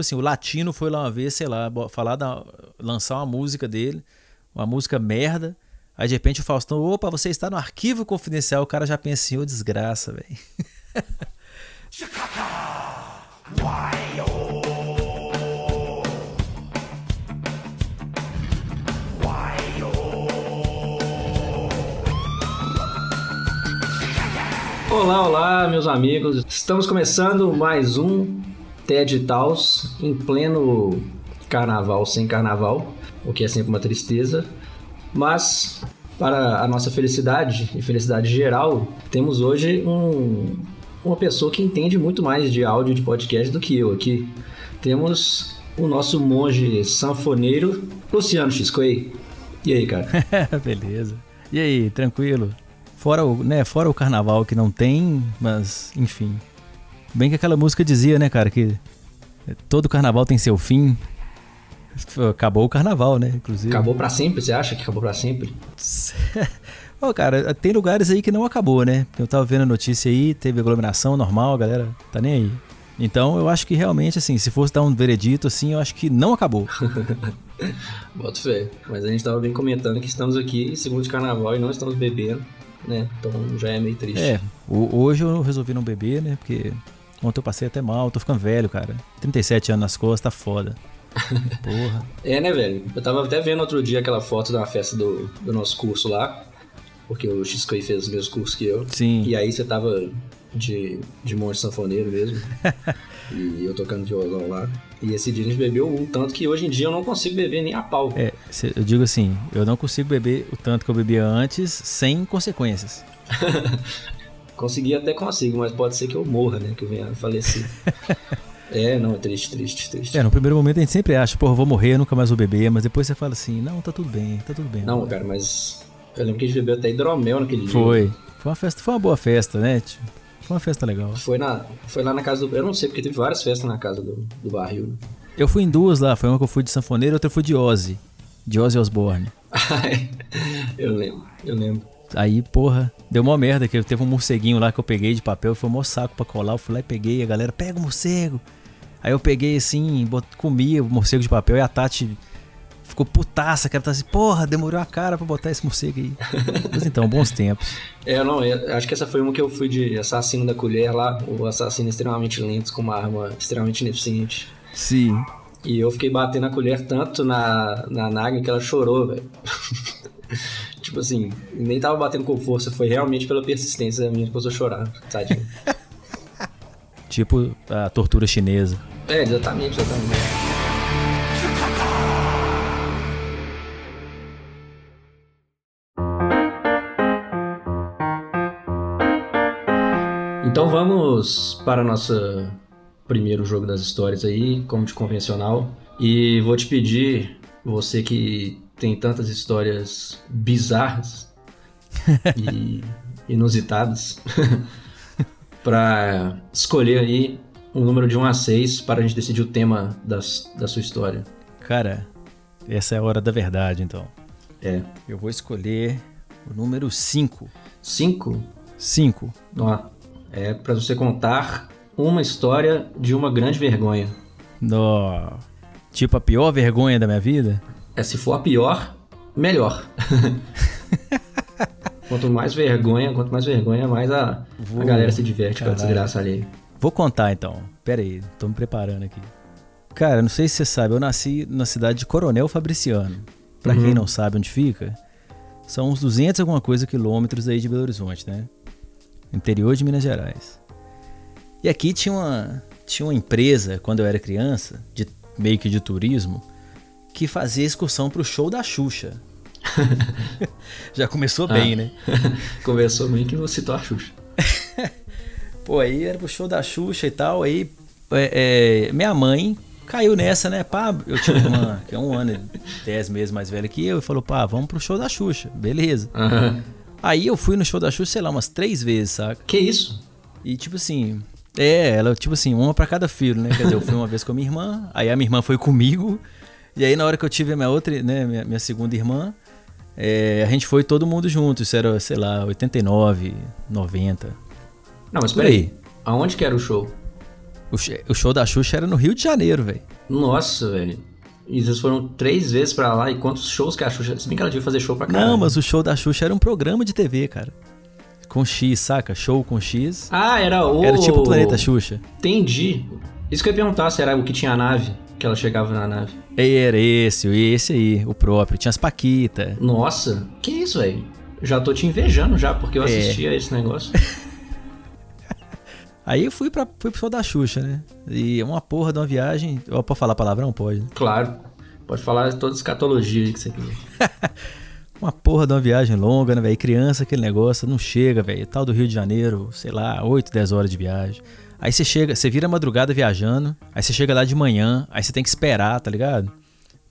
assim, o latino foi lá uma vez, sei lá, falar da, lançar uma música dele, uma música merda. Aí de repente o Faustão, opa, você está no arquivo confidencial, o cara já pensa assim, ô desgraça, velho. Olá, olá, meus amigos. Estamos começando mais um TED Talks em pleno carnaval sem carnaval, o que é sempre uma tristeza. Mas, para a nossa felicidade e felicidade geral, temos hoje um, uma pessoa que entende muito mais de áudio de podcast do que eu aqui. Temos o nosso monge sanfoneiro, Luciano Xquay. E aí, cara? Beleza. E aí, tranquilo? Fora o, né, fora o carnaval que não tem, mas enfim. Bem que aquela música dizia, né, cara, que todo carnaval tem seu fim. Acabou o carnaval, né, inclusive. Acabou para sempre, você acha que acabou para sempre? Ô, oh, cara, tem lugares aí que não acabou, né? Eu tava vendo a notícia aí, teve aglomeração normal, a galera tá nem aí. Então eu acho que realmente, assim, se fosse dar um veredito, assim, eu acho que não acabou. Boto fé. Mas a gente tava bem comentando que estamos aqui segundo de carnaval e não estamos bebendo, né? Então já é meio triste. É, hoje eu resolvi não beber, né? Porque Ontem eu passei até mal, tô ficando velho, cara. 37 anos nas costas, tá foda. Porra. É, né, velho? Eu tava até vendo outro dia aquela foto da festa do, do nosso curso lá. Porque o XK fez os mesmos cursos que eu. Sim. E aí você tava de, de monte sanfoneiro mesmo. e eu tocando violão lá. E esse dia a gente bebeu um tanto que hoje em dia eu não consigo beber nem a pau. É, eu digo assim, eu não consigo beber o tanto que eu bebia antes sem consequências. Conseguir até consigo, mas pode ser que eu morra, né? Que eu venha falecer. é, não, é triste, triste, triste. É, no primeiro momento a gente sempre acha, pô, vou morrer, nunca mais vou beber, mas depois você fala assim, não, tá tudo bem, tá tudo bem. Não, cara, mas eu lembro que a gente bebeu até hidromel naquele foi. dia. Foi. Foi uma festa, foi uma boa festa, né? Foi uma festa legal. Foi, na, foi lá na casa do. Eu não sei, porque teve várias festas na casa do, do barril. Né? Eu fui em duas lá, foi uma que eu fui de sanfoneiro e outra eu fui de Ozzy. De Ozzy Osbourne. eu lembro, eu lembro. Aí, porra, deu uma merda, que teve um morceguinho lá que eu peguei de papel, foi um saco pra colar, eu fui lá e peguei, a galera, pega o morcego. Aí eu peguei assim, bot, comi o morcego de papel e a Tati ficou putaça, que ela tá assim, porra, demorou a cara pra botar esse morcego aí. Mas então, bons tempos. É, não, eu acho que essa foi uma que eu fui de assassino da colher lá, o assassino extremamente lento, com uma arma extremamente ineficiente. Sim. E eu fiquei batendo a colher tanto na, na Naga que ela chorou, velho. Tipo assim, nem tava batendo com força, foi realmente pela persistência minha que começou a chorar, tadinho. tipo a tortura chinesa. É, exatamente, exatamente. Então vamos para o nosso primeiro jogo das histórias aí, como de convencional. E vou te pedir, você que tem tantas histórias bizarras e inusitadas para escolher aí um número de 1 a 6 para a gente decidir o tema das, da sua história. Cara, essa é a hora da verdade, então. É. Eu vou escolher o número 5. 5? 5. Ó, é para você contar uma história de uma grande vergonha. Nó. Tipo a pior vergonha da minha vida? É, se for a pior, melhor. quanto mais vergonha, quanto mais vergonha, mais a, Vou... a galera se diverte Caralho. com a desgraça ali. Vou contar então. Pera aí, tô me preparando aqui. Cara, não sei se você sabe, eu nasci na cidade de Coronel Fabriciano. Pra uhum. quem não sabe onde fica, são uns 200 alguma coisa quilômetros aí de Belo Horizonte, né? Interior de Minas Gerais. E aqui tinha uma, tinha uma empresa, quando eu era criança, de meio que de turismo, que fazia excursão pro show da Xuxa. Já começou bem, ah. né? começou bem que você citou a Xuxa. Pô, aí era pro show da Xuxa e tal, aí é, é, minha mãe caiu nessa, né? Pá, eu tinha uma que é um ano, dez meses mais velha que eu, e falou, pá, vamos pro show da Xuxa, beleza. Uhum. Aí eu fui no show da Xuxa, sei lá, umas três vezes, saca? Que isso? E tipo assim, é, ela, tipo assim, uma para cada filho, né? Quer dizer, eu fui uma vez com a minha irmã, aí a minha irmã foi comigo, e aí, na hora que eu tive a minha outra, né, minha, minha segunda irmã, é, a gente foi todo mundo junto. Isso era, sei lá, 89, 90. Não, mas peraí. Aonde que era o show? O, o show da Xuxa era no Rio de Janeiro, velho. Nossa, velho. E vocês foram três vezes pra lá. E quantos shows que a Xuxa. Se bem que ela devia fazer show pra caralho. Não, mas o show da Xuxa era um programa de TV, cara. Com X, saca? Show com X. Ah, era o. Era tipo o Planeta Xuxa. Entendi. Isso que eu ia perguntar se era o que tinha a nave. Que ela chegava na nave. Era esse, esse aí, o próprio. Tinha as Paquita. Nossa, que isso, velho? Já tô te invejando já, porque eu É. assistia esse negócio. Aí eu fui, pra, fui pro show da Xuxa, né? E uma porra de uma viagem. Ó, Pode falar palavrão? Pode. né? claro. Pode falar toda escatologia aí que você quiser. Uma porra de uma viagem longa, né, velho? Criança, aquele negócio, não chega, velho. Tal do Rio de Janeiro, sei lá, 8, 10 horas de viagem. Aí você chega, você vira a madrugada viajando, aí você chega lá de manhã, aí você tem que esperar, tá ligado?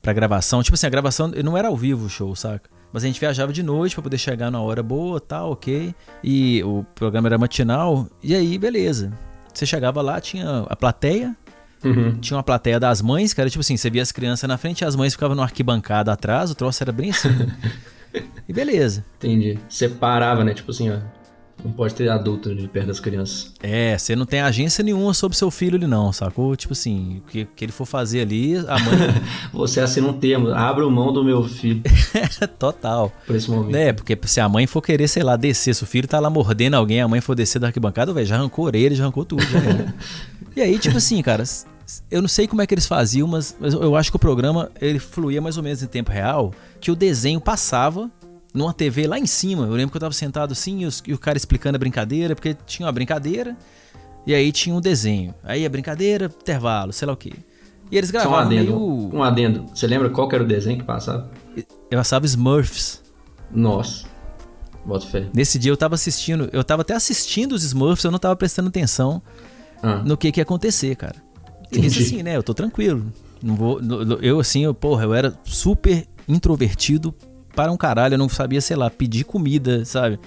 Pra gravação. Tipo assim, a gravação não era ao vivo o show, saca? Mas a gente viajava de noite pra poder chegar na hora boa, tal, ok. E o programa era matinal, e aí, beleza. Você chegava lá, tinha a plateia, Uhum. tinha uma plateia das mães, que era tipo assim, você via as crianças na frente e as mães ficavam numa arquibancada atrás, o troço era bem assim. e beleza. Entendi. Separava, né? Tipo assim, ó. Não pode ter adulto de perto das crianças. É, você não tem agência nenhuma sobre seu filho ali não, sacou? Tipo assim, o que, que ele for fazer ali, a mãe... Você assina um termo. Abra mão do meu filho Total. por esse momento. Né, porque se a mãe for querer, sei lá, descer, se o filho tá lá mordendo alguém, a mãe for descer da arquibancada, velho, já arrancou orelha, já arrancou tudo, já. E aí, tipo assim, cara, eu não sei como é que eles faziam, mas, eu acho que o programa, ele fluía mais ou menos em tempo real, que o desenho passava numa TV lá em cima. Eu lembro que eu tava sentado assim e, os- e o cara explicando a brincadeira, porque tinha uma brincadeira e aí tinha um desenho. Aí a brincadeira, intervalo, sei lá o quê. E eles Só um gravavam adendo. meio... Um adendo. Você lembra qual era o desenho que passava? Eu passava Smurfs. Nossa. Bota fé. Nesse dia eu tava assistindo, eu tava até assistindo os Smurfs, eu não tava prestando atenção Ah. no que que ia acontecer, cara. E Entendi. assim, né, eu tô tranquilo. Não vou, eu assim, eu, porra, eu era super introvertido para um caralho, eu não sabia, sei lá, pedir comida, sabe?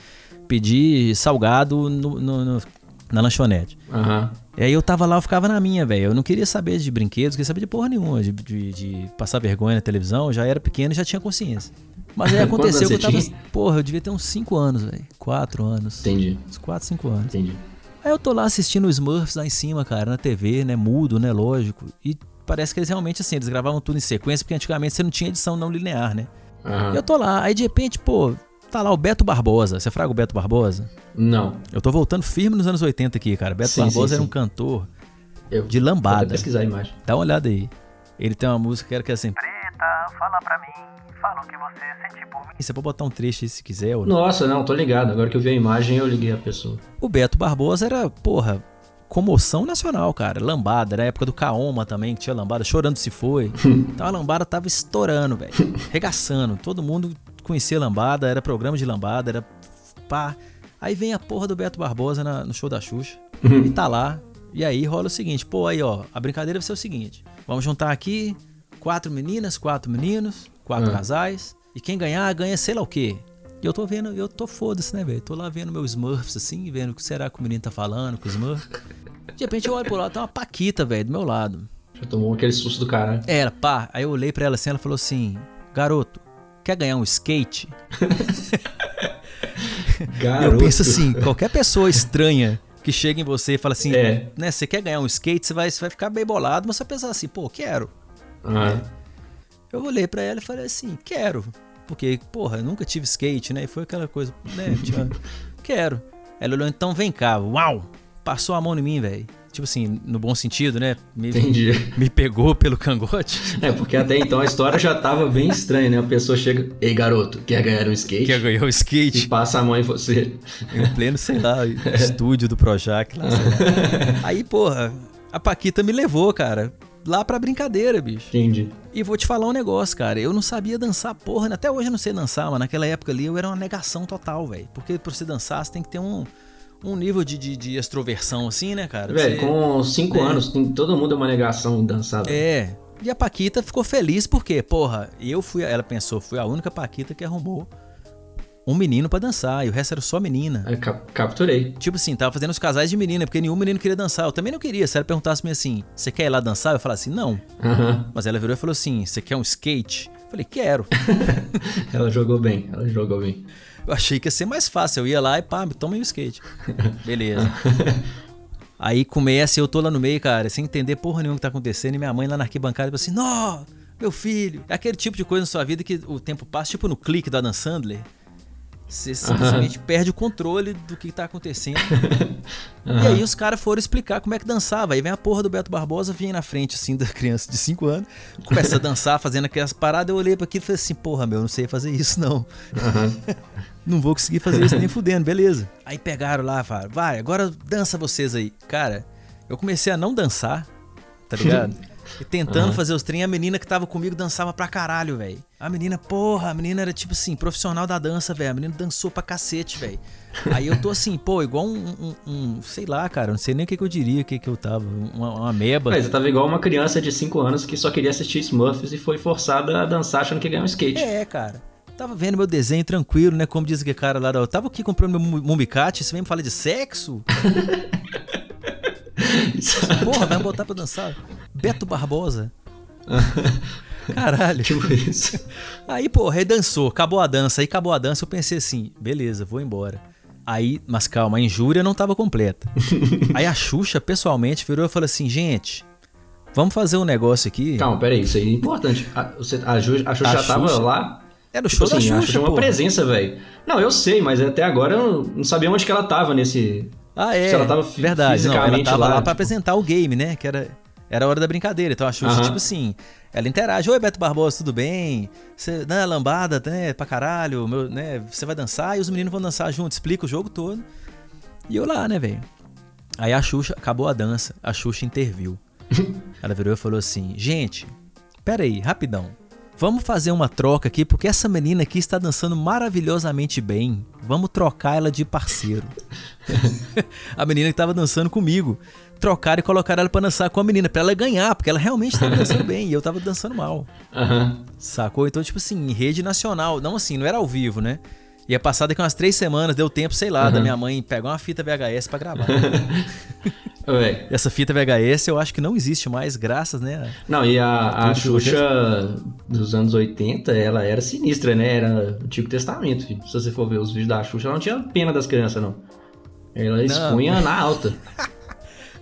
Pedir salgado no- no- no- na lanchonete. Aham. E aí eu tava lá, eu ficava na minha, velho. Eu não queria saber de brinquedos, não queria saber de porra nenhuma, de, de- de passar vergonha na televisão. Eu já era pequeno e já tinha consciência. Mas aí aconteceu que eu tava. tinha? Porra, eu devia ter uns 5 anos, velho. 4 anos. Entendi. Uns 4, 5 anos. Entendi. Aí eu tô lá assistindo os Smurfs lá em cima, cara, na TV, né? Mudo, né? Lógico. E parece que eles realmente, assim, eles gravavam tudo em sequência, porque antigamente você não tinha edição não linear, né? E eu tô lá, aí de repente, pô, tá lá o Beto Barbosa. Você fraga o Beto Barbosa? Não. Eu tô voltando firme nos anos 80 aqui, cara. Beto Sim, Barbosa sim, era um cantor Eu de vou lambada. pesquisar a imagem. Dá uma olhada aí. Ele tem uma música que era que é assim. Preta, fala pra mim, fala o que você sente por mim. Você pode botar um trecho aí se quiser. ou não. Nossa, não, tô ligado. Agora que eu vi a imagem, eu liguei a pessoa. O Beto Barbosa era, porra, comoção nacional, cara. Lambada, era a época do Kaoma também, que tinha lambada, chorando se foi. então a lambada tava estourando, velho. Regaçando. Todo mundo conhecia lambada, era programa de lambada, era pá. Aí vem a porra do Beto Barbosa na- no show da Xuxa. e tá lá. E aí rola o seguinte, pô, aí ó, a brincadeira vai ser o seguinte. Vamos juntar aqui quatro meninas, quatro meninos, quatro Ah. casais. E quem ganhar, ganha sei lá o quê. E eu tô vendo, eu tô foda-se, né, velho? Tô lá vendo meus Smurfs assim, vendo o que será que o menino tá falando com os Smurfs. De repente eu olho pro lado, tem uma Paquita, velho, do meu lado. Já tomou aquele susto do caralho. Era, pá. Aí eu olhei pra ela assim, ela falou assim: Garoto, quer ganhar um skate? Garoto. Eu penso assim, qualquer pessoa estranha que chega em você e fala assim, É. né, você quer ganhar um skate, você vai, você vai ficar bem bolado, mas você vai pensar assim, pô, quero. Ah, Eu olhei pra ela e falei assim, quero. Porque, porra, eu nunca tive skate, né? E foi aquela coisa, né? Tinha, quero. Ela olhou, então vem cá, uau! Passou a mão em mim, velho. Tipo assim, no bom sentido, né? Me, entendi. me pegou pelo cangote. É, porque até então a história já tava bem estranha, né? A pessoa chega, ei garoto, quer ganhar um skate? Que ganhou o E skate passa a mão em você. em pleno, sei lá, estúdio do Projac lá, sei lá. Aí, porra, a Paquita me levou, cara, lá pra brincadeira, bicho. Entendi. E vou te falar um negócio, cara. Eu não sabia dançar, porra. Até hoje eu não sei dançar, mas naquela época ali eu era uma negação total, velho. Porque pra você dançar, você tem que ter um, um nível de, de, de extroversão, assim, né, cara? Velho, Você- com 5 É. anos, tem, todo mundo é uma negação velho. É. E a Paquita ficou feliz porque, porra, eu fui. Ela pensou, fui a única Paquita que arrumou um menino pra dançar. E o resto era só menina. Aí cap- capturei. Tipo assim, tava fazendo os casais de menina, porque nenhum menino queria dançar. Eu também não queria. Se ela perguntasse me assim, você quer ir lá dançar? Eu falasse assim, não. Mas ela virou e falou assim: você quer um skate? Eu falei, quero. Ela jogou bem, ela jogou bem. Eu achei que ia ser mais fácil. Eu ia lá e pá, toma aí o skate. Beleza. Aí começa, eu tô lá no meio, cara, sem entender porra nenhuma o que tá acontecendo, e minha mãe lá na arquibancada, tipo assim, nó, meu filho. É aquele tipo de coisa na sua vida que o tempo passa, tipo no clique da Dan Sandler. Você simplesmente perde o controle do que tá acontecendo. E aí os caras foram explicar como é que dançava. Aí vem a porra do Beto Barbosa, vem na frente, assim, da criança de 5 anos, começa a dançar, fazendo aquelas paradas. Eu olhei pra aquilo e falei assim, porra, meu, não sei fazer isso, não. não vou conseguir fazer isso nem fudendo, beleza. Aí pegaram lá, falaram, vai, agora dança vocês aí. Cara, eu comecei a não dançar, tá ligado? E tentando Aham. fazer os trem, a menina que tava comigo dançava pra caralho, velho. A menina, porra, a menina era tipo assim, profissional da dança, velho. A menina dançou pra cacete, velho. Aí eu tô assim, pô, igual um, um- um- sei lá, cara, não sei nem o que, que eu diria, o que, que eu tava, uma, uma ameba. Mas eu tava igual uma criança de 5 anos que só queria assistir Smurfs e foi forçada a dançar achando que ia ganhar um skate. É, cara. Tava vendo meu desenho tranquilo, né? Como diz aquele cara lá, da- eu tava aqui comprando meu mu- mumbicate, você vem me falar de sexo? Porra, vai me botar pra dançar. Beto Barbosa. Caralho. tipo isso. Aí, porra, aí dançou, acabou a dança. Aí acabou a dança, eu pensei assim, beleza, vou embora. Aí, mas calma, a injúria não tava completa. aí a Xuxa, pessoalmente, virou e falou assim, gente, vamos fazer um negócio aqui. Calma, peraí, isso aí é importante. A, você, a, Ju, a Xuxa A já tava Xuxa? lá. Era o Tipo show assim, da a Xuxa, Xuxa é uma presença, velho. Não, eu sei, mas até agora eu não sabia onde que ela tava nesse. Ah, é. Se ela tava verdade. Não, ela tava lá, lá, pra tipo- apresentar o game, né? Que era, era a hora da brincadeira. Então a Xuxa, Aham. tipo assim, ela interage. Oi, Beto Barbosa, tudo bem? Você, né, lambada, né? Pra caralho, meu, né? Você vai dançar e os meninos vão dançar junto, explica o jogo todo. E eu lá, né, velho? Aí a Xuxa, acabou a dança, a Xuxa interviu. Ela virou e falou assim: gente, pera aí, rapidão. Vamos fazer uma troca aqui, porque essa menina aqui está dançando maravilhosamente bem. Vamos trocar ela de parceiro. a menina que tava dançando comigo. Trocaram e colocaram ela pra dançar com a menina, pra ela ganhar, porque ela realmente tava dançando bem e eu tava dançando mal. Aham. Sacou? Então, tipo assim, em rede nacional. Não assim, não era ao vivo, né? Ia passar daqui umas três semanas, deu tempo, sei lá, da minha mãe pegar uma fita VHS pra gravar. Essa fita VHS eu acho que não existe mais, graças, né? Não, e a, a Xuxa dos anos 80, ela era sinistra, né? Era Antigo Testamento, filho. Se você for ver os vídeos da Xuxa, ela não tinha pena das crianças, não. Ela expunha na alta.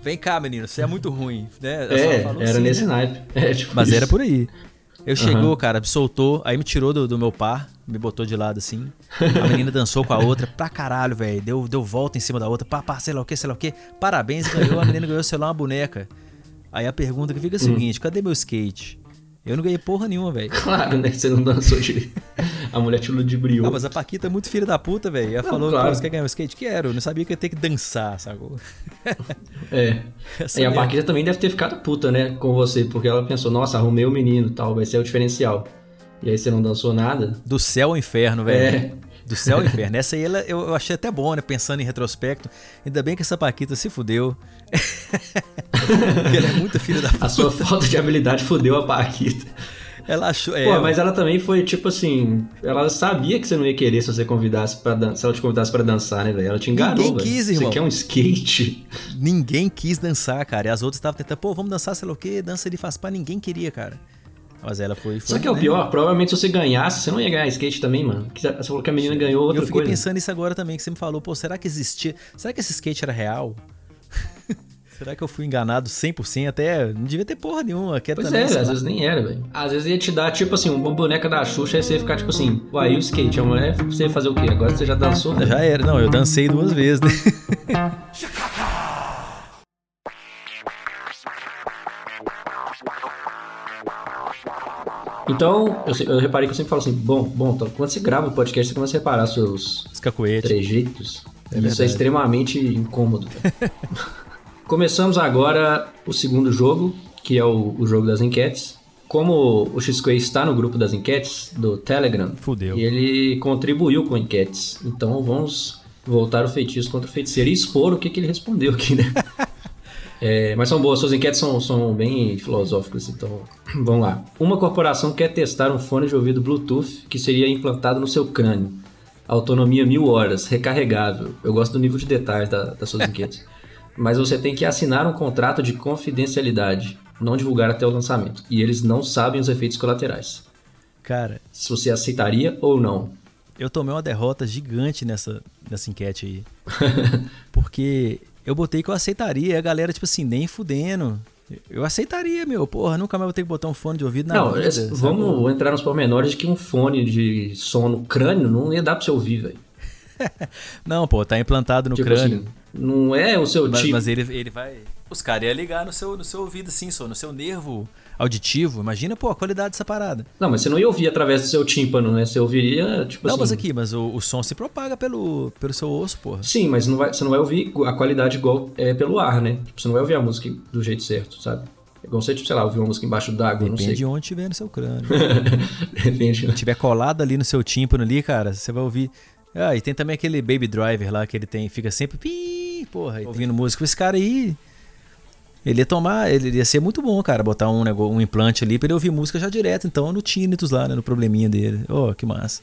Vem cá, menino, você é muito ruim, né? Só É, era assim, nesse né? naipe. É, tipo Mas isso. era por aí. Eu chegou, Aham. cara, me soltou, aí me tirou do, do meu par, me botou de lado assim. A menina dançou com a outra pra caralho, velho. Deu, deu volta em cima da outra, pá, pá, sei lá o que, sei lá o que. Parabéns, ganhou. A menina ganhou, sei lá, uma boneca. Aí a pergunta que fica é a seguinte: cadê meu skate? Eu não ganhei porra nenhuma, velho. Claro, né? Você não dançou direito. A mulher te ludibriou. Ah, mas a Paquita é muito filha da puta, velho. Ela Não, falou, claro. você quer ganhar um skate? Quero. Eu não sabia que ia ter que dançar, sacou? É. Essa E a. Paquita também deve ter ficado puta, né, com você, porque ela pensou, nossa, arrumei o menino tal, vai ser o diferencial. E aí você não dançou nada. Do céu ao inferno, velho. É. Do céu ao inferno. Essa aí ela, eu, achei até bom, né? Pensando em retrospecto. Ainda bem que essa Paquita se fudeu. Porque ela é muito filha da A puta. sua falta de habilidade fudeu a Paquita. Ela achou. É, Pô, mas ela também foi tipo assim, ela sabia que você não ia querer se você convidasse para dan- se ela te convidasse pra dançar, né, velho? Ela te enganou, Ninguém quis, irmão. Você quer um skate? ninguém quis dançar, cara. E as outras estavam tentando, pô, vamos dançar, sei lá o quê, dança de faz pá. Ninguém queria, cara. Mas ela foi. foi Só que é o né? pior, provavelmente se você ganhasse, você não ia ganhar skate também, mano. Você falou que a menina ganhou E outra eu fiquei coisa. pensando nisso agora também, que você me falou, pô, será que existia. Será que esse skate era real? será que eu fui enganado 100%? Até. Não devia ter porra nenhuma. Que Pois também, é, às lá. vezes nem era, velho. Às vezes ia te dar, tipo assim, uma boneca da Xuxa, aí você ia ficar tipo assim, uai, e o skate? A mulher, você ia fazer o quê? Agora você já dançou? né? Já era. Não, eu dancei duas vezes, né? Então, eu, eu reparei que eu sempre falo assim, bom, bom, então, quando você grava o podcast, você começa a reparar seus trejeitos. É Isso é extremamente incômodo. Começamos agora o segundo jogo, que é o, o jogo das enquetes. Como o X-Quay está no grupo das enquetes do Telegram, Fudeu. e ele contribuiu com enquetes. Então vamos voltar o feitiço contra o feiticeiro e expor o que, que ele respondeu aqui, né? É, mas são boas, suas enquetes são, são bem filosóficas, então vamos lá. Uma corporação quer testar um fone de ouvido Bluetooth que seria implantado no seu crânio. Autonomia mil horas, recarregável. Eu gosto do nível de detalhes da- das suas enquetes. Mas você tem que assinar um contrato de confidencialidade, não divulgar até o lançamento. E eles não sabem os efeitos colaterais. Cara, Se você aceitaria ou não. eu tomei uma derrota gigante nessa, nessa enquete aí. Porque eu botei que eu aceitaria. A galera, tipo assim, nem fudendo. Eu aceitaria, meu. Porra, nunca mais vou ter que botar um fone de ouvido na Não, vida. esse- sabe? vamos entrar nos pormenores de que um fone de som no crânio não ia dar pra você ouvir, velho. Não, pô, tá implantado no Tipo crânio. assim, não é o seu mas, tipo. mas ele, ele vai. Os caras iam ligar no seu, no seu ouvido, assim, só, no seu nervo auditivo. Imagina, pô, a qualidade dessa parada. Não, mas você não ia ouvir através do seu tímpano, né? Você ouviria, tipo não, assim... mas aqui, mas o, o som se propaga pelo, pelo seu osso, porra. Sim, mas não vai, você não vai ouvir a qualidade igual é pelo ar, né? Tipo, você não vai ouvir a música do jeito certo, sabe? É Igual você, tipo, sei lá, ouvir uma música embaixo d'água, não Depende sei. de onde tiver no seu crânio. Depende, né? Se tiver colado ali no seu tímpano ali, cara, você vai ouvir. Ah, e tem também aquele Baby Driver lá que ele tem, fica sempre pi, porra, e ouvindo música. Esse cara aí, ele ia tomar, ele ia ser muito bom, cara, botar um, negócio, um implante ali pra ele ouvir música já direto, então, no tinnitus lá, né, no probleminha dele. Oh, que massa.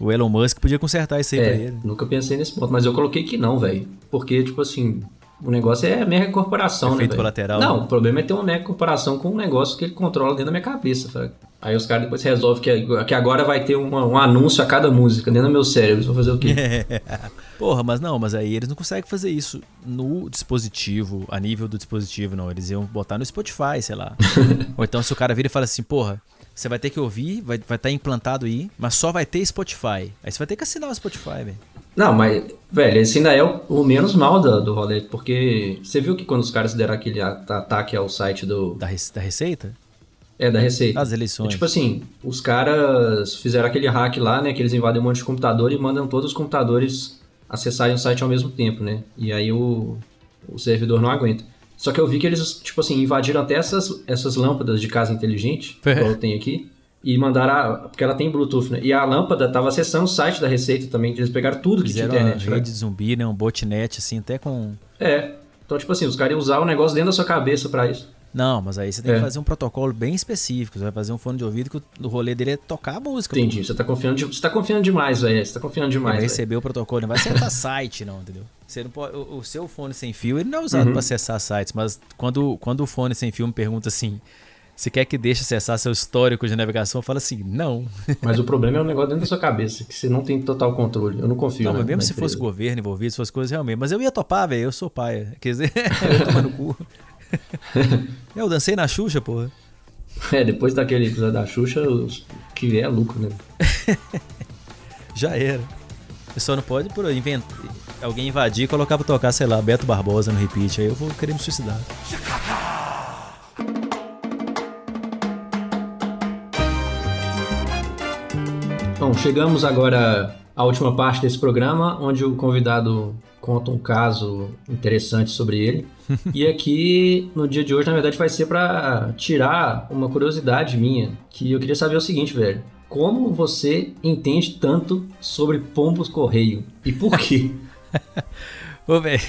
O Elon Musk podia consertar isso aí pra É, ele. nunca pensei nesse ponto, mas eu coloquei que não, velho. Porque, tipo assim, o negócio é a mega corporação, né? Efeito velho? colateral, Não, né? o problema é ter uma mega corporação com um negócio que ele controla dentro da minha cabeça, fraga. Aí os caras depois resolvem que, que agora vai ter uma- um anúncio a cada música dentro do meu cérebro. Vão fazer o quê? Porra, mas não, mas aí eles não conseguem fazer isso no dispositivo, a nível do dispositivo, não. Eles iam botar no Spotify, sei lá. Ou então se o cara vira e fala assim, porra, você vai ter que ouvir, vai estar vai tá implantado aí, mas só vai ter Spotify. Aí você vai ter que assinar o Spotify, velho. Não, mas, velho, esse ainda é o, o menos mal da- do rolê, porque você viu que quando os caras deram aquele ataque ao site do. Da, da Receita? É, da Receita. Das eleições. É tipo assim, os caras fizeram aquele hack lá, né? Que eles invadem um monte de computador e mandam todos os computadores acessarem o site ao mesmo tempo, né? E aí o, o servidor não aguenta. Só que eu vi que eles, tipo assim, invadiram até essas, essas lâmpadas de casa inteligente, igual eu tenho aqui, e mandaram. A, porque ela tem Bluetooth, né? E a lâmpada tava acessando o site da Receita também, eles pegaram tudo que tinha Fizeram uma internet. né? rede zumbi, né? Um botnet, assim, até com... É. Então, tipo assim, os caras iam usar o negócio dentro da sua cabeça pra isso. Não, mas aí você tem É. que fazer um protocolo bem específico. Você vai fazer um fone de ouvido que o, rolê dele é tocar a música. Entendi. Você tá confiando, de- você tá confiando demais, velho. Você tá confiando demais. vai receber o protocolo, não vai acessar site, não, entendeu? Você não pode, o, o seu fone sem fio, ele não é usado Uhum. para acessar sites, mas quando, quando o fone sem fio me pergunta assim, você quer que deixe acessar seu histórico de navegação? Eu falo assim, não. Mas o problema é o negócio dentro da sua cabeça, que você não tem total controle. Eu não confio. Não, né, mas mesmo se fosse governo envolvido, se fosse coisas realmente. Mas eu ia topar, velho, eu sou pai. Quer dizer, eu ia tomar no cu. eu dancei na Xuxa, porra. É, depois daquele episódio da Xuxa, que é lucro, né? Já era. Você só não pode por invent... alguém invadir e colocar pra tocar, sei lá, Beto Barbosa no repeat. Aí eu vou querer me suicidar. Bom, chegamos agora à última parte desse programa, onde o convidado conta um caso interessante sobre ele. e aqui, no dia de hoje, na verdade, vai ser pra tirar uma curiosidade minha, que eu queria saber o seguinte, velho. Como você entende tanto sobre pombos correio? E por quê? Ô, velho.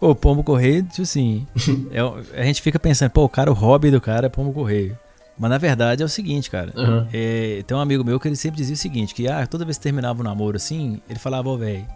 Ô, pombo correio, tipo assim. é o- a gente fica pensando, pô, o cara, o hobby do cara é pombo correio. Mas na verdade é o seguinte, cara. Aham. É, tem um amigo meu que ele sempre dizia o seguinte: que ah, toda vez que terminava um namoro assim, ele falava, ô, velho,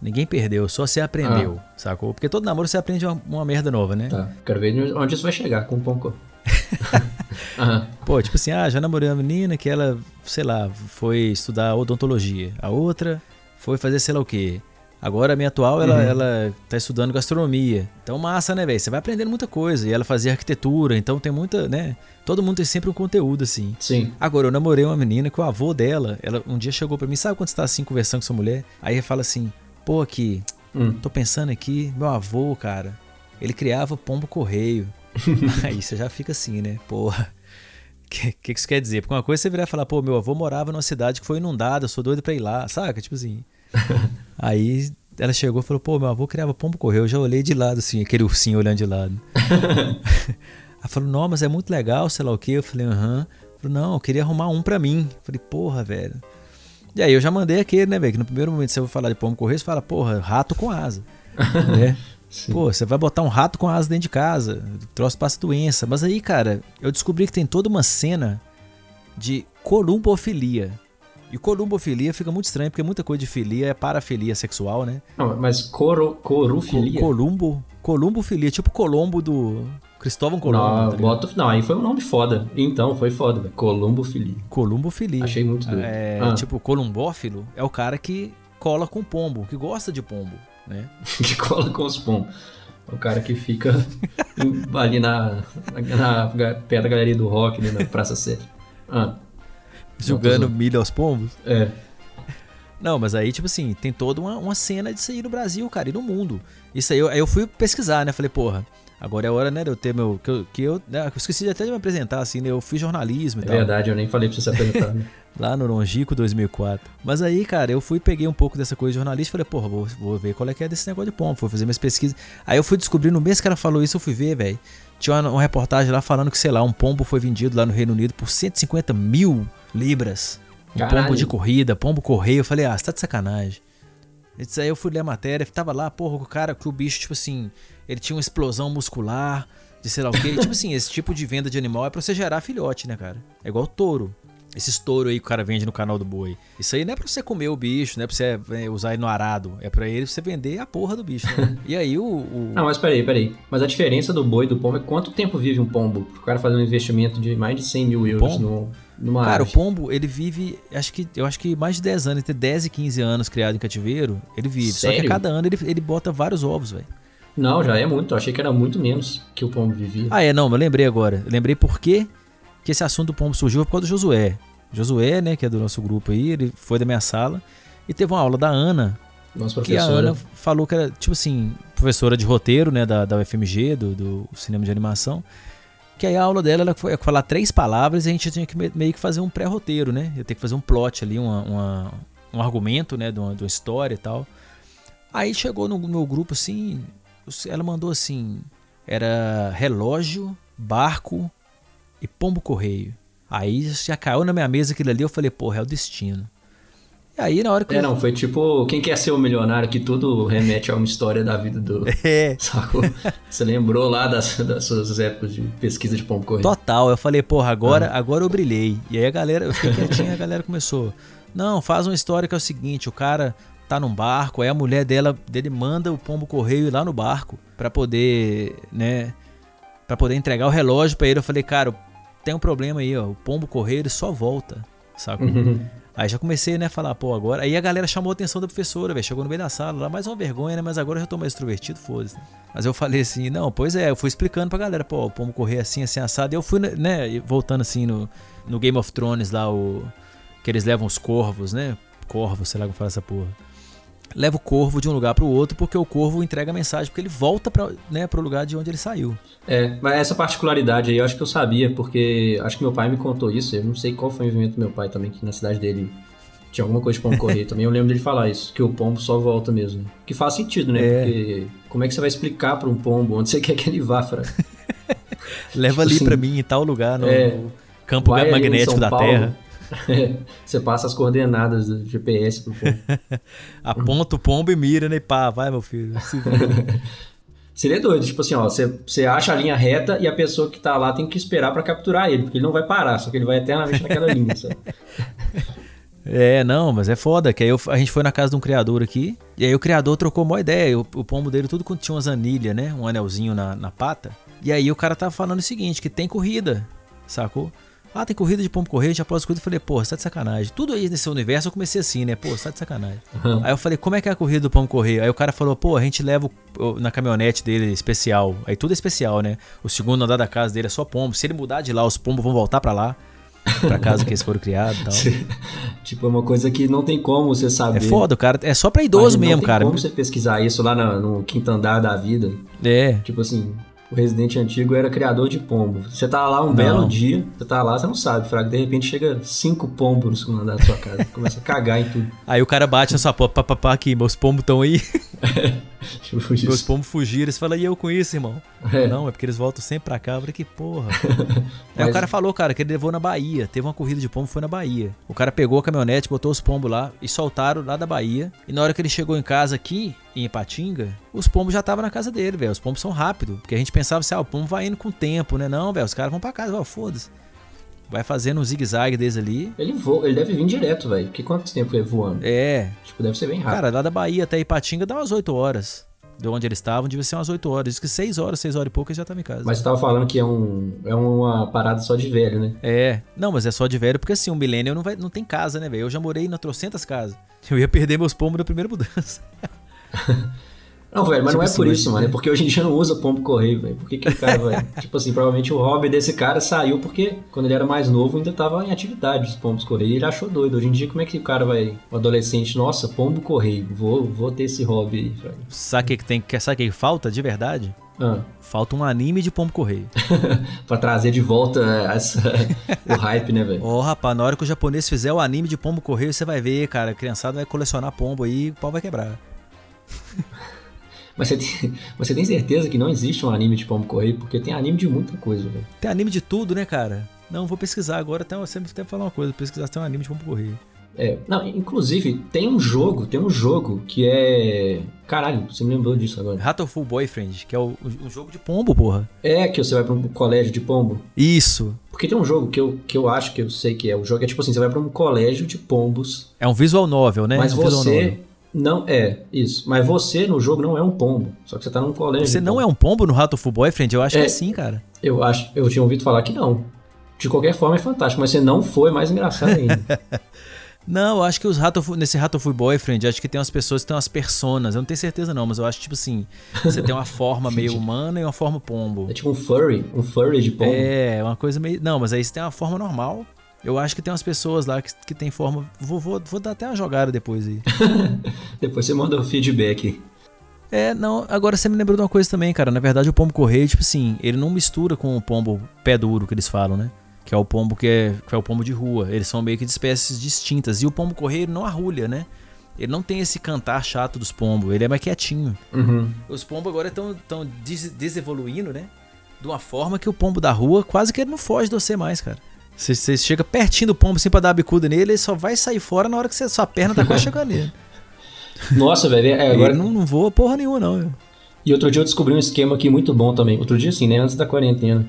ninguém perdeu, só você aprendeu, sacou? Porque todo namoro você aprende uma, uma merda nova, né? Tá, quero ver onde isso vai chegar com o correio. Aham. Pô, tipo assim, ah, já namorei uma menina que ela, sei lá, foi estudar odontologia. A outra foi fazer sei lá o quê. Agora a minha atual, ela, Uhum. ela tá estudando gastronomia. Então massa, né, velho? Você vai aprendendo muita coisa. E ela fazia arquitetura, então tem muita, né? Todo mundo tem sempre um conteúdo, assim. Sim. Agora, eu namorei uma menina que o avô dela, ela um dia chegou pra mim, sabe quando você tá assim conversando com sua mulher? Aí ele fala assim, pô, aqui, Hum. tô pensando aqui, meu avô, cara, ele criava pombo correio. Aí você já fica assim, né? Porra. O que, que que isso quer dizer? Porque uma coisa é você virar e falar, pô, meu avô morava numa cidade que foi inundada, eu sou doido pra ir lá, saca? Tipo assim. Aí ela chegou e falou, pô, meu avô criava pombo correio. Eu já olhei de lado, assim, aquele ursinho olhando de lado. Ela falou, não, mas é muito legal, sei lá o quê. Eu falei, aham. Não, eu queria arrumar um pra mim. Eu falei, porra, velho. E aí eu já mandei aquele, né, velho? Que no primeiro momento você vai falar de pombo correio, você fala, porra, rato com asa. né? Sim. Pô, você vai botar um rato com asa dentro de casa, troço passa doença. Mas aí, cara, eu descobri que tem toda uma cena de columbofilia. E columbofilia fica muito estranho, porque muita coisa de filia é parafilia sexual, né? Não, mas coro, corufilia? Co- Columbo, columbofilia, tipo Colombo do Cristóvão Colombo. Não, tá ligado? bota, não, aí foi um nome foda. Então, foi foda, velho. Columbofilia. Columbofilia. Achei muito doido. É, Ah. Tipo, columbófilo é o cara que cola com pombo, que gosta de pombo. né? que cola com os pombos. O cara que fica ali na, na, na perto da galeria do rock, né, na Praça 7. Ah, Jogando milho aos pombos. é. Não, mas aí, tipo assim, tem toda uma, uma cena disso aí no Brasil, cara, e no mundo. Isso aí, eu, aí eu fui pesquisar, né? Falei, porra, agora é hora, né, de eu ter meu. Que eu, que eu, né, eu esqueci até de me apresentar, assim, né? Eu fiz jornalismo e É tal. verdade, eu nem falei pra você se apresentar. Né? Lá no Longico 2004. Mas aí, cara, eu fui, peguei um pouco dessa coisa de jornalista e falei, porra, vou, vou ver qual é que é desse negócio de pombo. Fui fazer minhas pesquisas. Aí eu fui descobrir, no mês que ela falou isso, eu fui ver, velho. Tinha uma, uma reportagem lá falando que, sei lá, um pombo foi vendido lá no Reino Unido por 150 mil libras. Um Caralho. pombo de corrida, pombo correio. Eu falei, ah, você tá de sacanagem. Isso aí eu fui ler a matéria, tava lá, porra, o cara, que o bicho, tipo assim, ele tinha uma explosão muscular, de sei lá o quê. tipo assim, esse tipo de venda de animal é pra você gerar filhote, né, cara? É igual touro. Esses touro aí que o cara vende no canal do boi. Isso aí não é pra você comer o bicho, não é pra você é, usar ele no arado. É pra ele você vender a porra do bicho. né? E aí o. o- Não, mas peraí, peraí. Mas a diferença do boi e do pombo é quanto tempo vive um pombo? O cara fazer um investimento de mais de 100 mil euros no, numa Cara, o ave. pombo, ele vive, acho que, eu acho que mais de 10 anos, entre 10 e 15 anos criado em cativeiro, ele vive. Só que a Sério? cada ano ele, ele bota vários ovos, velho. Não, já é muito. Eu achei que era muito menos que o pombo vivia. Ah, é, não, mas eu lembrei agora. Eu lembrei por que esse assunto do pombo surgiu por causa do Josué. Josué, né, que é do nosso grupo aí, ele foi da minha sala e teve uma aula da Ana, Nossa que a. Ana falou que era, tipo assim, professora de roteiro, né, da, da UFMG, do, do cinema de animação. Que aí a aula dela ela foi falar três palavras e a gente tinha que me- meio que fazer um pré-roteiro, né? Eu tenho que fazer um plot ali, uma, uma- um argumento, né, de uma, de uma história e tal. Aí chegou no meu grupo assim, ela mandou assim: era relógio, barco e pombo correio. Aí já caiu na minha mesa aquilo ali, eu falei, porra, é o destino. E aí na hora que É, eu- não, foi tipo Quem Quer Ser o Milionário, que tudo remete a uma história da vida do... É. Sacou? Você lembrou lá das, das suas épocas de pesquisa de pombo correio? Total, eu falei, porra, agora, Ah. agora eu brilhei. E aí a galera, eu fiquei quietinho a galera começou. Não, faz uma história que é o seguinte: o cara tá num barco, aí a mulher dela, dele manda o pombo correio ir lá no barco pra poder, né, Pra poder entregar o relógio pra ele. Eu falei, cara, tem um problema aí, ó, o pombo correio ele só volta, saca? Uhum. Aí já comecei, né, a falar, pô, agora. Aí a galera chamou a atenção da professora, velho. Chegou no meio da sala, lá mais uma vergonha, né? Mas agora eu já tô mais extrovertido, foda-se. né? Mas eu falei assim, não, pois é, eu fui explicando pra galera, pô, o pombo correr assim, assim, assado. E eu fui, né, e voltando assim no, no Game of Thrones lá, o. Que eles levam os corvos, né? Corvos, sei lá como fala essa porra. Leva o corvo de um lugar pro outro, porque o corvo entrega a mensagem, porque ele volta pra, né, pro lugar de onde ele saiu. É, mas essa particularidade aí eu acho que eu sabia, porque acho que meu pai me contou isso. Eu não sei qual foi o envolvimento do meu pai também, que na cidade dele tinha alguma coisa de pombo correr também. Eu lembro dele falar isso, que o pombo só volta mesmo. Que faz sentido, né? É. Porque como é que você vai explicar pra um pombo onde você quer que ele vá, Fra? Leva Tipo ali assim, pra mim em tal lugar, no, é, campo em magnético da Paulo, Terra. você passa as coordenadas do GPS pro pombo. Aponta o pombo e mira, né? E pá, vai, meu filho. Seria doido, tipo assim, ó, você, você acha a linha reta e a pessoa que tá lá tem que esperar pra capturar ele, porque ele não vai parar, só que ele vai eternamente naquela linha, sabe? É, não, mas é foda, que aí eu- a gente foi na casa de um criador aqui, e aí o criador trocou uma ideia, o, o pombo dele tudo tinha umas anilhas, né, um anelzinho na, na pata, e aí o cara tava falando o seguinte, que tem corrida, sacou? Ah, tem corrida de pombo correio, já posso corrida, eu falei, pô, você tá de sacanagem. Tudo aí nesse universo eu comecei assim, né, pô, você tá de sacanagem. Aí eu falei, como é que é a corrida do pombo correio? Aí o cara falou, pô, a gente leva o- na caminhonete dele especial, aí tudo é especial, né, o segundo andar da casa dele é só pombo, se ele mudar de lá, os pombos vão voltar pra lá, pra casa que eles foram criados e tal. tipo, é uma coisa que não tem como você É saber. foda, o cara. É só pra idoso Mas mesmo, não tem cara. como você pesquisar isso lá na- no quinto andar da vida. É. Tipo assim, o residente antigo era criador de pombo. Você tá lá um belo dia, você tá lá, você não sabe, Fraga. De repente chega cinco pombos no segundo andar da sua casa. começa a cagar em tudo. Aí o cara bate na sua porta, pá, pá, pá, aqui, meus pombos estão aí. Meus pombos fugiram. Você fala, e eu com isso, irmão? É. Não, é porque eles voltam sempre pra cá. Eu falei, que porra. Aí o cara falou, cara, que ele levou na Bahia. Teve uma corrida de pombo, foi na Bahia. O cara pegou a caminhonete, botou os pombos lá e soltaram lá da Bahia. E na hora que ele chegou em casa aqui, em Ipatinga, os pombos já estavam na casa dele, velho. Os pombos são rápidos. Porque a gente pensava assim, ah, o pombo vai indo com o tempo, né? Não, velho, os caras vão pra casa, foda-se. Vai fazendo um zigue-zague deles ali. Ele voa, ele deve vir direto, velho. Porque quanto tempo ele voando? É, Tipo, deve ser bem rápido. Cara, lá da Bahia até Ipatinga dá umas 8 horas. De onde eles estavam, devia ser umas 8 horas. Diz que 6 horas, 6 horas e pouco eles já estavam em casa. Mas você tava falando que é, um, é uma parada só de velho, né? É, não, mas é só de velho, porque assim, o milênio não, vai, não tem casa, né, velho? Eu já morei em trocentas casas. Eu ia perder meus pombos na primeira mudança. Não, velho, mas Tipo não é assim, por isso, mano. É porque hoje em dia não usa pombo correio, velho. Por que, que o cara vai. tipo assim, provavelmente o hobby desse cara saiu porque quando ele era mais novo ainda tava em atividade os pombos correio. E ele achou doido. Hoje em dia, como é que o cara vai. O adolescente, nossa, pombo correio, vou, vou ter esse hobby aí, velho. Sabe o que tem que sabe o que falta de verdade? Ah, Falta um anime de pombo correio. pra trazer de volta essa, o hype, né, velho? Ô, rapaz, na hora que o japonês fizer o anime de pombo correio, você vai ver, cara, a criançada vai colecionar pombo aí, o pau vai quebrar. Mas você, tem, você tem certeza que não existe um anime de pombo correio? Porque tem anime de muita coisa, velho. Tem anime de tudo, né, cara? Não, vou pesquisar agora, até, eu sempre até falar uma coisa, pesquisar se tem um anime de pombo correio. É, não, inclusive, tem um jogo, tem um jogo que é. Caralho, você me lembrou disso agora. Rattleful Boyfriend, que é o, o jogo de pombo, porra. É que você vai pra um colégio de pombo. Isso. Porque tem um jogo que eu, que eu acho que eu sei que é. O jogo é tipo assim: você vai pra um colégio de pombos, É um visual novel, né? mas é um visual novel. você. Não é, isso. Mas você no jogo não é um pombo. Só que você tá num colégio. Você não pombo. é um pombo no Rattleful Boyfriend? Eu acho que É. é sim, cara. Eu acho, eu tinha ouvido falar que não. De qualquer forma é fantástico, mas você não foi mais engraçado ainda. Não, eu acho que os Rattleful, nesse Rattleful Boyfriend, acho que tem umas pessoas que tem umas personas. Eu não tenho certeza não, mas eu acho tipo assim, você tem uma forma meio humana e uma forma pombo. é tipo um furry, um furry de pombo. É, uma coisa meio. Não, mas aí você tem uma forma normal. Eu acho que tem umas pessoas lá que, que tem forma. Vou, vou, vou dar até uma jogada depois aí. Depois você manda o feedback. É, não, agora você me lembrou de uma coisa também, cara. Na verdade, o pombo correio, tipo assim, ele não mistura com o pombo pé duro que eles falam, né? Que é o pombo que é, que é o pombo de rua. Eles são meio que de espécies distintas. E o pombo correio não arrulha, né? Ele não tem esse cantar chato dos pombos, ele é mais quietinho. Uhum. Os pombos agora estão tão des desevoluindo, né? De uma forma que o pombo da rua quase que ele não foge de você mais, cara. Você, você chega pertinho do pombo assim pra dar a bicuda nele, ele só vai sair fora na hora que você, sua perna tá quase chegando nele. Nossa, velho, é, agora. Ele não, não voa porra nenhuma, não. viu? E outro dia eu descobri um esquema aqui muito bom também. Outro dia, assim, né? Antes da quarentena.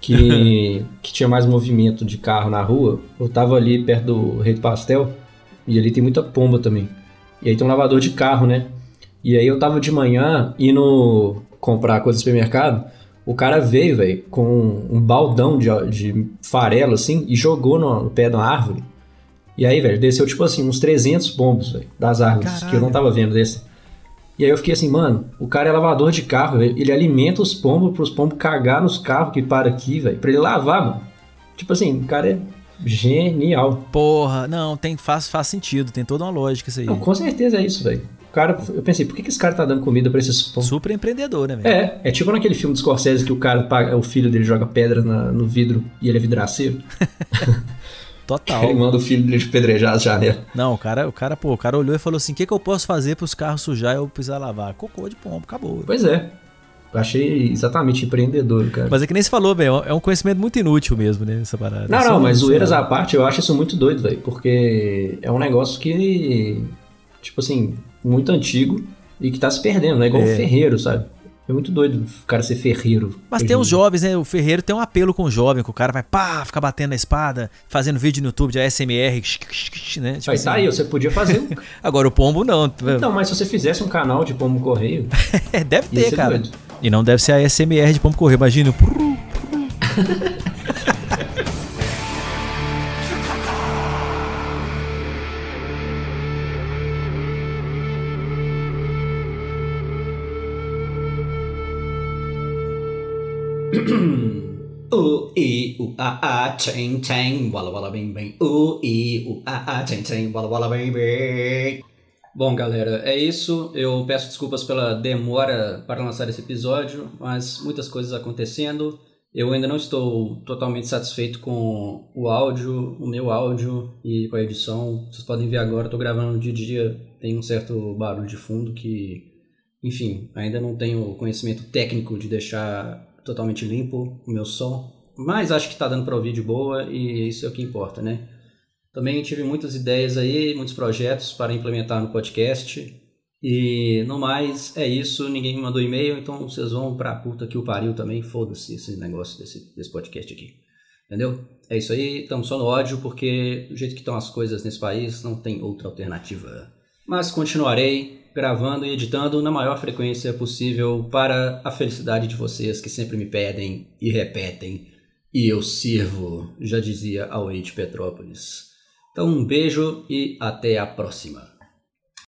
Que, que tinha mais movimento de carro na rua. Eu tava ali perto do Rei do Pastel. E ali tem muita pomba também. E aí tem um lavador de carro, né? E aí eu tava de manhã indo comprar coisa no supermercado. O cara veio, velho, com um baldão de, de farelo, assim, e jogou no, no pé de uma árvore. E aí, velho, desceu, tipo assim, uns 300 pombos, velho, das árvores, que eu Caralho. não tava vendo desse. E aí eu fiquei assim, mano, o cara é lavador de carro, velho, ele alimenta os pombos pros pombos cagar nos carros que para aqui, velho, pra ele lavar, mano. Tipo assim, o cara é genial. Porra, não, tem, faz, faz sentido, tem toda uma lógica isso aí. Não, com certeza é isso, velho. Cara, eu pensei, por que, que esse cara tá dando comida pra esses pombos? Super empreendedor, né, velho? É, é tipo naquele filme do Scorsese que o cara paga, o filho dele joga pedra na- no vidro e ele é vidraceiro. Total. Ele manda o filho dele pedrejar as janelas. Não, o cara, o cara, pô, o cara olhou e falou assim: o que, que eu posso fazer pros carros sujar e eu precisar lavar? Cocô de pombo, acabou. Pois é. Achei exatamente empreendedor, cara. Mas é que nem você falou, velho, é um conhecimento muito inútil mesmo, né, essa parada. Não, Só- não, mas zoeiras lá. à parte, eu acho isso muito doido, velho. Porque é um negócio que, tipo assim, muito antigo e que tá se perdendo, né? Igual É. o ferreiro, sabe? É muito doido o cara ser ferreiro. Mas tem em os jovens, né? O Ferreiro tem um apelo com o jovem, que o cara vai pá, ficar batendo na espada, fazendo vídeo no YouTube de ASMR, né? Tipo Vai, assim. tá aí, você podia fazer. Agora o pombo não. Não, mas se você fizesse um canal de pombo correio, É, deve ter, cara. doido. E não deve ser a ASMR de pombo correr, imagina. Ee, ooh, ah, ah, chang, chang, walla, walla, bing, bing. Ooh, ee, ooh, ah, ah, chang, chang, walla, walla, bing, bing. Bom, galera, é isso. Eu peço desculpas pela demora para lançar esse episódio, mas muitas coisas acontecendo. Eu ainda não estou totalmente satisfeito com o áudio, o meu áudio e com a edição. Vocês podem ver agora, estou gravando de dia, tem um certo barulho de fundo que, enfim, ainda não tenho conhecimento técnico de deixar totalmente limpo o meu som, mas acho que está dando para ouvir de boa e isso é o que importa, né? Também tive muitas ideias aí, muitos projetos para implementar no podcast. E no mais, é isso. Ninguém me mandou e-mail, então vocês vão pra puta que o pariu também. Foda-se esse negócio desse, desse podcast aqui. Entendeu? É isso aí, estamos só no ódio, porque do jeito que estão as coisas nesse país, não tem outra alternativa. Mas continuarei gravando e editando na maior frequência possível para a felicidade de vocês que sempre me pedem e repetem. E eu sirvo, já dizia de Petrópolis. Então um beijo e até a próxima.